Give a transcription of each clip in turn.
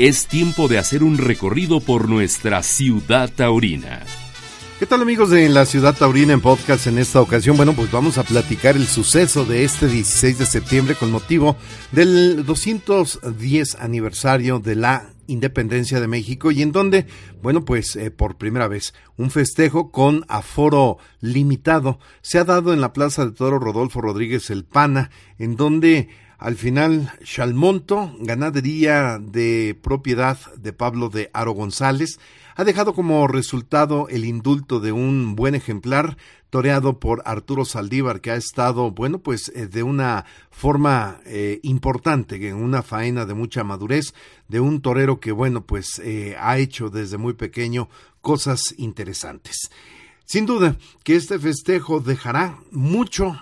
Es tiempo de hacer un recorrido por nuestra ciudad taurina. ¿Qué tal amigos de la ciudad taurina en podcast en esta ocasión? Bueno, pues vamos a platicar el suceso de este 16 de septiembre con motivo del 210 aniversario de la independencia de México y en donde, bueno, pues eh, por primera vez un festejo con aforo limitado se ha dado en la Plaza de Toro Rodolfo Rodríguez El Pana, en donde al final, Chalmonto, ganadería de propiedad de Pablo de Aro González, ha dejado como resultado el indulto de un buen ejemplar toreado por Arturo Saldívar, que ha estado, bueno, pues eh, de una forma eh, importante, en una faena de mucha madurez, de un torero que, bueno, pues eh, ha hecho desde muy pequeño cosas interesantes. Sin duda que este festejo dejará mucho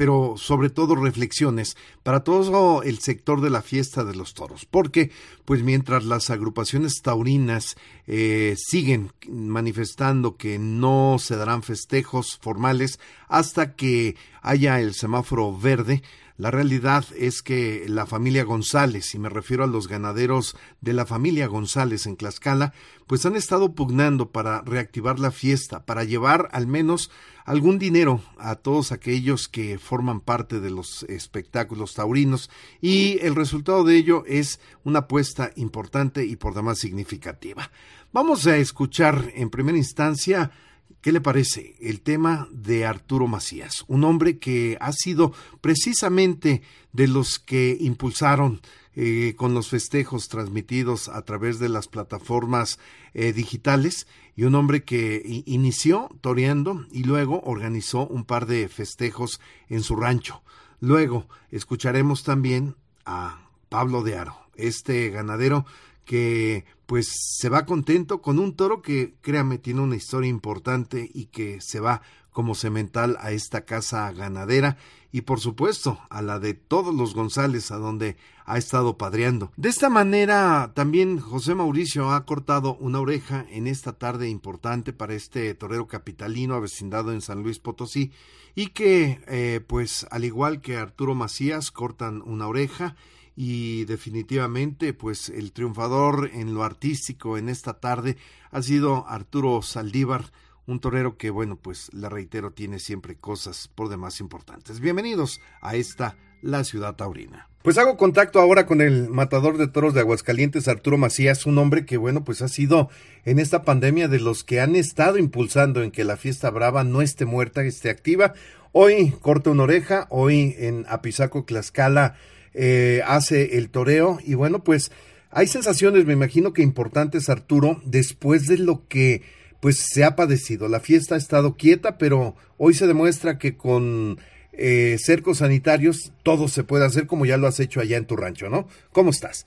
pero sobre todo reflexiones para todo el sector de la fiesta de los toros, porque pues mientras las agrupaciones taurinas eh, siguen manifestando que no se darán festejos formales hasta que haya el semáforo verde, la realidad es que la familia González, y me refiero a los ganaderos de la familia González en Tlaxcala, pues han estado pugnando para reactivar la fiesta, para llevar al menos algún dinero a todos aquellos que forman parte de los espectáculos taurinos y el resultado de ello es una apuesta importante y por demás significativa. Vamos a escuchar en primera instancia ¿Qué le parece el tema de Arturo Macías? Un hombre que ha sido precisamente de los que impulsaron eh, con los festejos transmitidos a través de las plataformas eh, digitales y un hombre que inició toreando y luego organizó un par de festejos en su rancho. Luego escucharemos también a Pablo de Aro, este ganadero que pues se va contento con un toro que, créame, tiene una historia importante y que se va como semental a esta casa ganadera y por supuesto a la de todos los González a donde ha estado padreando. De esta manera también José Mauricio ha cortado una oreja en esta tarde importante para este torero capitalino avecindado en San Luis Potosí y que eh, pues al igual que Arturo Macías cortan una oreja y definitivamente pues el triunfador en lo artístico en esta tarde ha sido Arturo Saldívar, un torero que bueno pues le reitero tiene siempre cosas por demás importantes. Bienvenidos a esta la ciudad taurina. Pues hago contacto ahora con el matador de toros de Aguascalientes, Arturo Macías, un hombre que, bueno, pues ha sido en esta pandemia de los que han estado impulsando en que la fiesta brava no esté muerta, esté activa. Hoy corta una oreja, hoy en Apizaco, Tlaxcala, eh, hace el toreo y bueno, pues hay sensaciones, me imagino que importantes, Arturo, después de lo que pues se ha padecido. La fiesta ha estado quieta, pero hoy se demuestra que con eh, cercos sanitarios todo se puede hacer como ya lo has hecho allá en tu rancho, ¿no? ¿Cómo estás?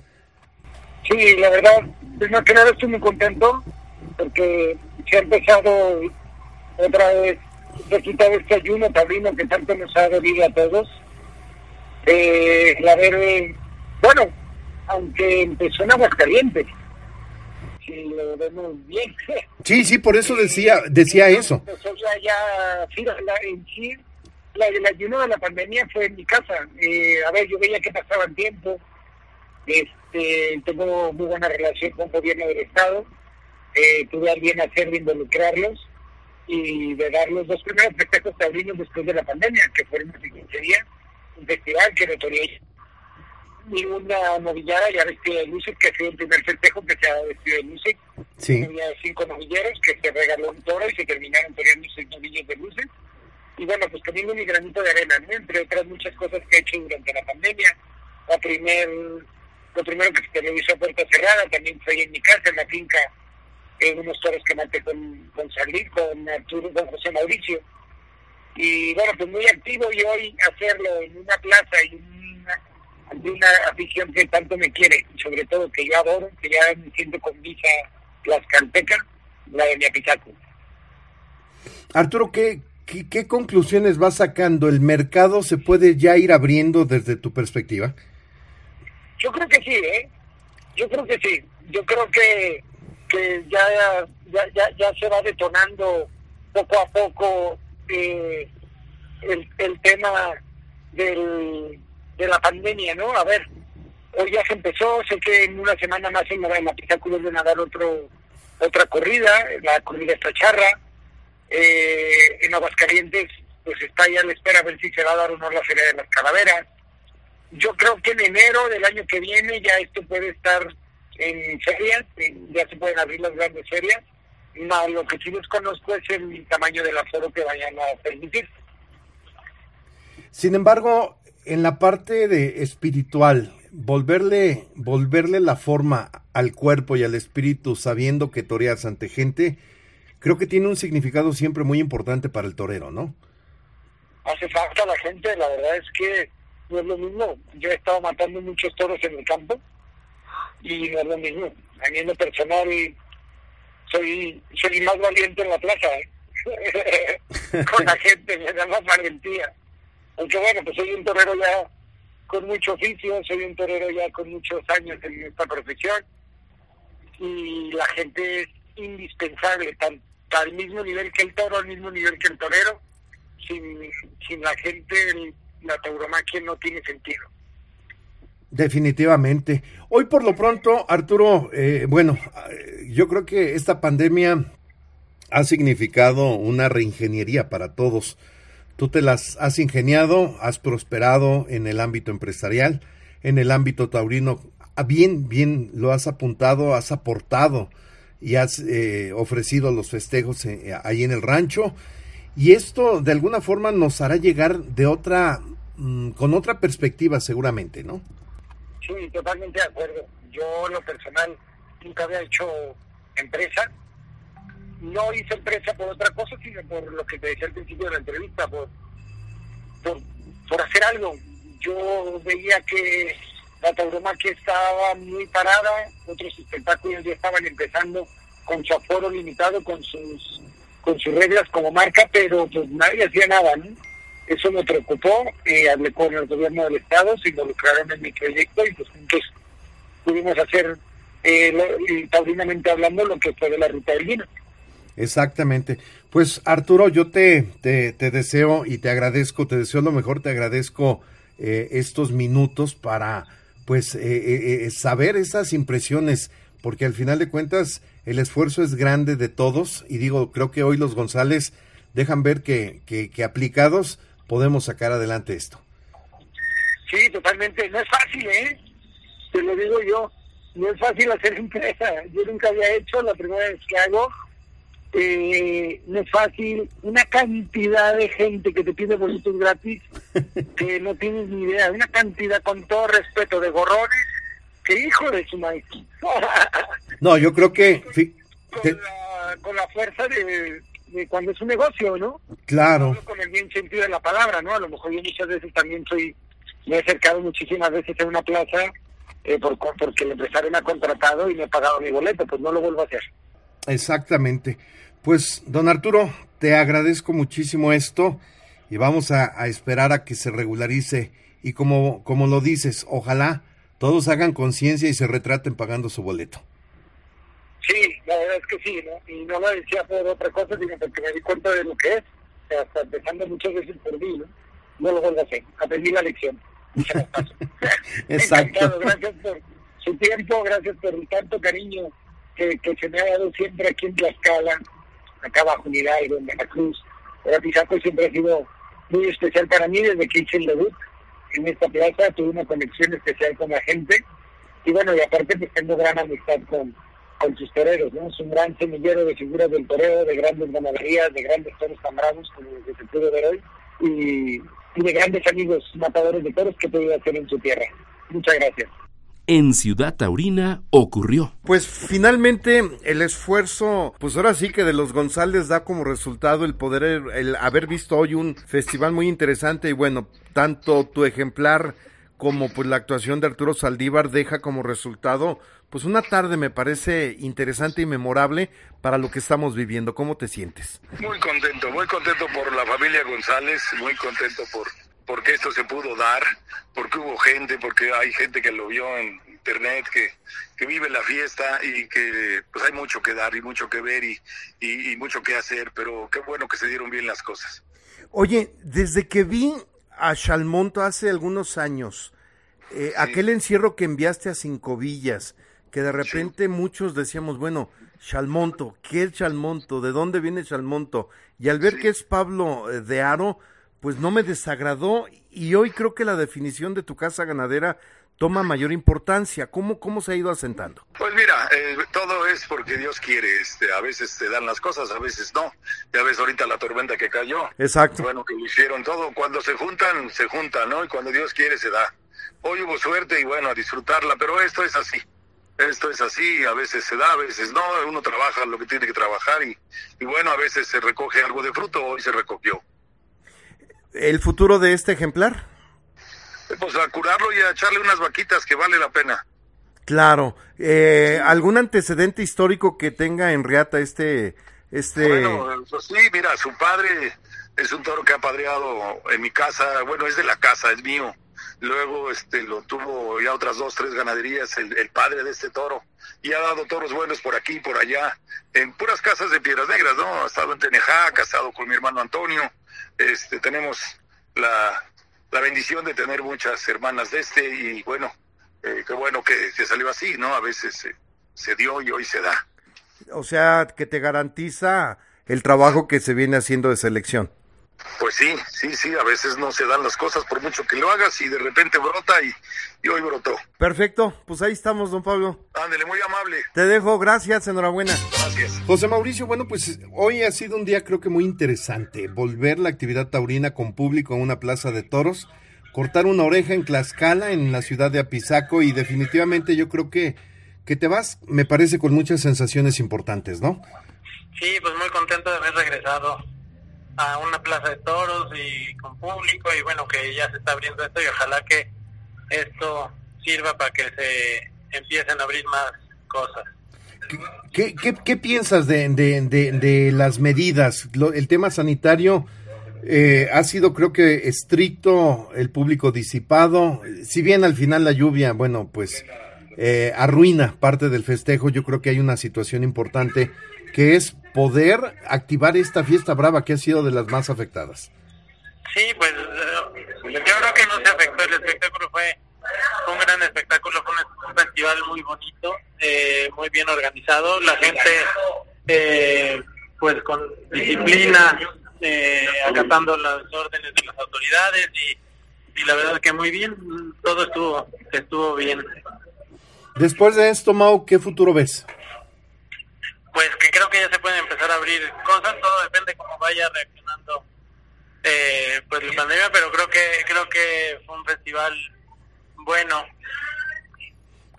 Sí, la verdad, primero que nada estoy muy contento porque se ha empezado otra vez a quitar este ayuno tablino que tanto nos ha dolido a todos eh, la verde, bueno, aunque empezó en Aguascalientes, si lo vemos bien. Sí, sí, por eso decía decía eso. Empezó ya, ya, sí, la, en sí, la, el ayuno de la pandemia fue en mi casa. Eh, a ver, yo veía que pasaba el tiempo, este, tengo muy buena relación con el gobierno del Estado, eh, tuve a bien hacer de involucrarlos y de dar los dos primeros festejos taurinos después de la pandemia, que fueron hace 15 días un festival que no tenía ninguna novillada, ya vestido de luces, que fue el primer festejo que se ha vestido de luces. Sí. Había cinco novilleros que se regaló un toro y se terminaron poniendo seis novillos de luces. Y bueno, pues teniendo mi granito de arena, entre otras muchas cosas que he hecho durante la pandemia. La primer, lo primero que se televisó a puerta cerrada también fue en mi casa, en la finca, en unos toros que maté con, con Salir, con Arturo, con José Mauricio y bueno, pues muy activo y hoy hacerlo en una plaza y una, una afición que tanto me quiere, sobre todo que yo adoro, que ya me siento con visa tlaxcalteca, la de mi apizaco. Arturo, ¿qué, ¿qué, qué, conclusiones va sacando? ¿El mercado se puede ya ir abriendo desde tu perspectiva? Yo creo que sí, ¿eh? Yo creo que sí. Yo creo que, que ya, ya, ya, ya se va detonando poco a poco eh, el, el tema del, de la pandemia, ¿no? A ver, hoy ya se empezó, sé que en una semana más en en pista van a dar otro, otra corrida, la corrida está charra. Eh, en Aguascalientes, pues está ya a la espera a ver si se va a dar o no la Feria de las Calaveras. Yo creo que en enero del año que viene ya esto puede estar en ferias, ya se pueden abrir las grandes ferias. No, lo que sí desconozco es el tamaño del aforo que vayan a permitir. Sin embargo, en la parte de espiritual, volverle, volverle la forma al cuerpo y al espíritu sabiendo que toreas ante gente, creo que tiene un significado siempre muy importante para el torero, ¿no? Hace falta la gente, la verdad es que no es lo mismo. Yo he estado matando muchos toros en el campo y no es lo mismo. A mí en lo personal soy, soy más valiente en la plaza, ¿eh? con la gente, me da más valentía. Aunque bueno, pues soy un torero ya con mucho oficio, soy un torero ya con muchos años en esta profesión y la gente es indispensable, tanto al mismo nivel que el toro, al mismo nivel que el torero. Sin, sin la gente, la tauromaquia no tiene sentido. Definitivamente. Hoy por lo pronto, Arturo, eh, bueno, yo creo que esta pandemia ha significado una reingeniería para todos. Tú te las has ingeniado, has prosperado en el ámbito empresarial, en el ámbito taurino, ah, bien, bien lo has apuntado, has aportado y has eh, ofrecido los festejos eh, ahí en el rancho. Y esto de alguna forma nos hará llegar de otra, mm, con otra perspectiva seguramente, ¿no? Sí, totalmente de acuerdo. Yo, lo personal, nunca había hecho empresa no hice empresa por otra cosa, sino por lo que te decía al principio de la entrevista, por, por, hacer algo. Yo veía que la tauromaquia estaba muy parada, otros espectáculos ya estaban empezando con su aforo limitado, con sus con sus reglas como marca, pero pues nadie hacía nada, ¿no? Eso me preocupó, eh, hablé con el gobierno del estado, se involucraron en mi proyecto y pues juntos pudimos hacer, eh, hablando, lo que fue de la ruta del vino. Exactamente. Pues Arturo, yo te, te, deseo y te agradezco, te deseo lo mejor, te agradezco eh, estos minutos para pues eh, eh, saber esas impresiones, porque al final de cuentas el esfuerzo es grande de todos y digo, creo que hoy los González dejan ver que, que, que aplicados podemos sacar adelante esto. Sí, totalmente. No es fácil, ¿eh? Te lo digo yo. No es fácil hacer empresa. Yo nunca había hecho, la primera vez que hago eh, no es fácil, una cantidad de gente que te pide boletos gratis que no tienes ni idea, una cantidad con todo respeto de gorrones que hijo de su maíz. no, yo creo que... Con, la, fuerza de, cuando es un negocio, ¿no? Claro. Con el bien sentido de la palabra, ¿no? A lo mejor yo muchas veces también soy, me he acercado muchísimas veces en una plaza eh, por, porque el empresario me ha contratado y me ha pagado mi boleto, pues no lo vuelvo a hacer. Exactamente. Pues, don Arturo, te agradezco muchísimo esto y vamos a, esperar a que se regularice y como, como lo dices, ojalá todos hagan conciencia y se retraten pagando su boleto. Sí, la verdad es que sí, ¿no? Y no lo decía por otra cosa, sino porque me di cuenta de lo que es, hasta empezando muchas veces por mí, ¿no? No lo vuelvo a hacer, aprendí la lección. Exacto. Gracias por su tiempo, gracias por tanto cariño que, que se me ha dado siempre aquí en Tlaxcala acá bajo Hidalgo, en Veracruz. Pero Pisaco siempre ha sido muy especial para mí desde que hice el debut en esta plaza, tuve una conexión especial con la gente y bueno, y aparte pues tengo gran amistad con, con sus toreros, ¿no? Es un gran semillero de figuras del toreo, de grandes ganaderías, de grandes toros tan bravos como los que se pudo ver hoy y, y de grandes amigos matadores de toros que he podido hacer en su tierra. Muchas gracias en Ciudad Taurina ocurrió. Pues finalmente el esfuerzo, pues ahora sí que de los González da como resultado el poder, el haber visto hoy un festival muy interesante y bueno, tanto tu ejemplar como pues la actuación de Arturo Saldívar deja como resultado pues una tarde me parece interesante y memorable para lo que estamos viviendo. ¿Cómo te sientes? Muy contento, muy contento por la familia González, muy contento por porque esto se pudo dar, porque hubo gente, porque hay gente que lo vio en internet, que, que vive la fiesta y que pues hay mucho que dar y mucho que ver y, y, mucho que hacer, pero qué bueno que se dieron bien las cosas. Oye, desde que vi a Chalmonto hace algunos años, eh, aquel encierro que enviaste a Cinco Villas, que de repente muchos decíamos, bueno, Chalmonto, ¿qué es Chalmonto? ¿De dónde viene Chalmonto? Y al ver que es Pablo eh, de Aro, pues no me desagradó y hoy creo que la definición de tu casa ganadera toma mayor importancia. ¿Cómo, cómo se ha ido asentando? Pues mira, eh, todo es porque Dios quiere. Este, a veces te dan las cosas, a veces no. Ya ves ahorita la tormenta que cayó. Exacto. Bueno, que lo hicieron todo. Cuando se juntan, se juntan, ¿no? Y cuando Dios quiere, se da. Hoy hubo suerte y bueno, a disfrutarla, pero esto es así. Esto es así, a veces se da, a veces no, uno trabaja lo que tiene que trabajar y, y bueno, a veces se recoge algo de fruto, hoy se recogió. ¿El futuro de este ejemplar? Pues a curarlo y a echarle unas vaquitas que vale la pena. Claro. Eh, ¿Algún antecedente histórico que tenga en Riata este... este... Bueno, pues sí, mira, su padre es un toro que ha padreado en mi casa, bueno, es de la casa, es mío. Luego este lo tuvo ya otras dos, tres ganaderías, el, padre de este toro. Y ha dado toros buenos por aquí, por allá, en puras casas de Piedras Negras, ¿no? Ha estado en Tenejac, ha estado con mi hermano Antonio. Este, tenemos la, la bendición de tener muchas hermanas de este y bueno, eh, qué bueno que, que, salió así, ¿no? A veces se dio y hoy se da. O sea, que te garantiza el trabajo que se viene haciendo de selección. Pues sí, sí, sí, a veces no se dan las cosas por mucho que lo hagas y de repente brota y, y hoy brotó. Perfecto, pues ahí estamos, don Pablo. Ándele, muy amable. Te dejo, gracias, enhorabuena. Gracias. José Mauricio, bueno, pues hoy ha sido un día creo que muy interesante. Volver la actividad taurina con público a una plaza de toros, cortar una oreja en Tlaxcala, en la ciudad de Apizaco y definitivamente yo creo que, que te vas, me parece, con muchas sensaciones importantes, ¿no? Sí, pues muy contento de haber regresado a una plaza de toros y con público y bueno que ya se está abriendo esto y ojalá que esto sirva para que se empiecen a abrir más cosas. ¿Qué, qué, qué piensas de, de, de, de, las medidas? Lo, el tema sanitario eh, ha sido creo que estricto, el público disipado, si bien al final la lluvia, bueno, pues eh, arruina parte del festejo, yo creo que hay una situación importante que es poder activar esta fiesta brava que ha sido de las más afectadas. Sí, pues uh, yo creo que no se afectó, el espectáculo fue un gran espectáculo, fue un, un festival muy bonito, eh, muy bien organizado, la gente eh, pues con disciplina, eh, acatando las órdenes de las autoridades y, y la verdad que muy bien, todo estuvo, estuvo bien. Después de esto, Mau, ¿qué futuro ves? Pues que creo que ya se pueden empezar a abrir cosas, todo depende cómo vaya reaccionando eh, pues la pandemia, pero creo que creo que fue un festival bueno.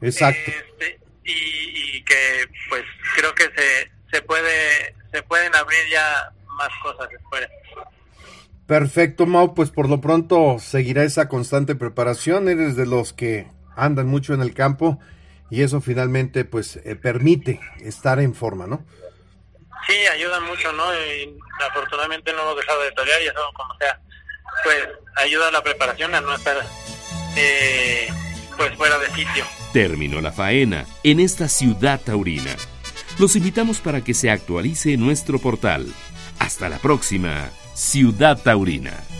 Exacto. Este, y, y, que pues creo que se se puede se pueden abrir ya más cosas después. Perfecto, Mau, pues por lo pronto seguirá esa constante preparación, eres de los que andan mucho en el campo y eso finalmente pues eh, permite estar en forma, ¿no? Sí, ayuda mucho, ¿no? Y afortunadamente no hemos dejado de torear y eso como sea, pues ayuda a la preparación a no estar eh, pues fuera de sitio. Terminó la faena en esta ciudad taurina. Los invitamos para que se actualice nuestro portal. Hasta la próxima, Ciudad Taurina.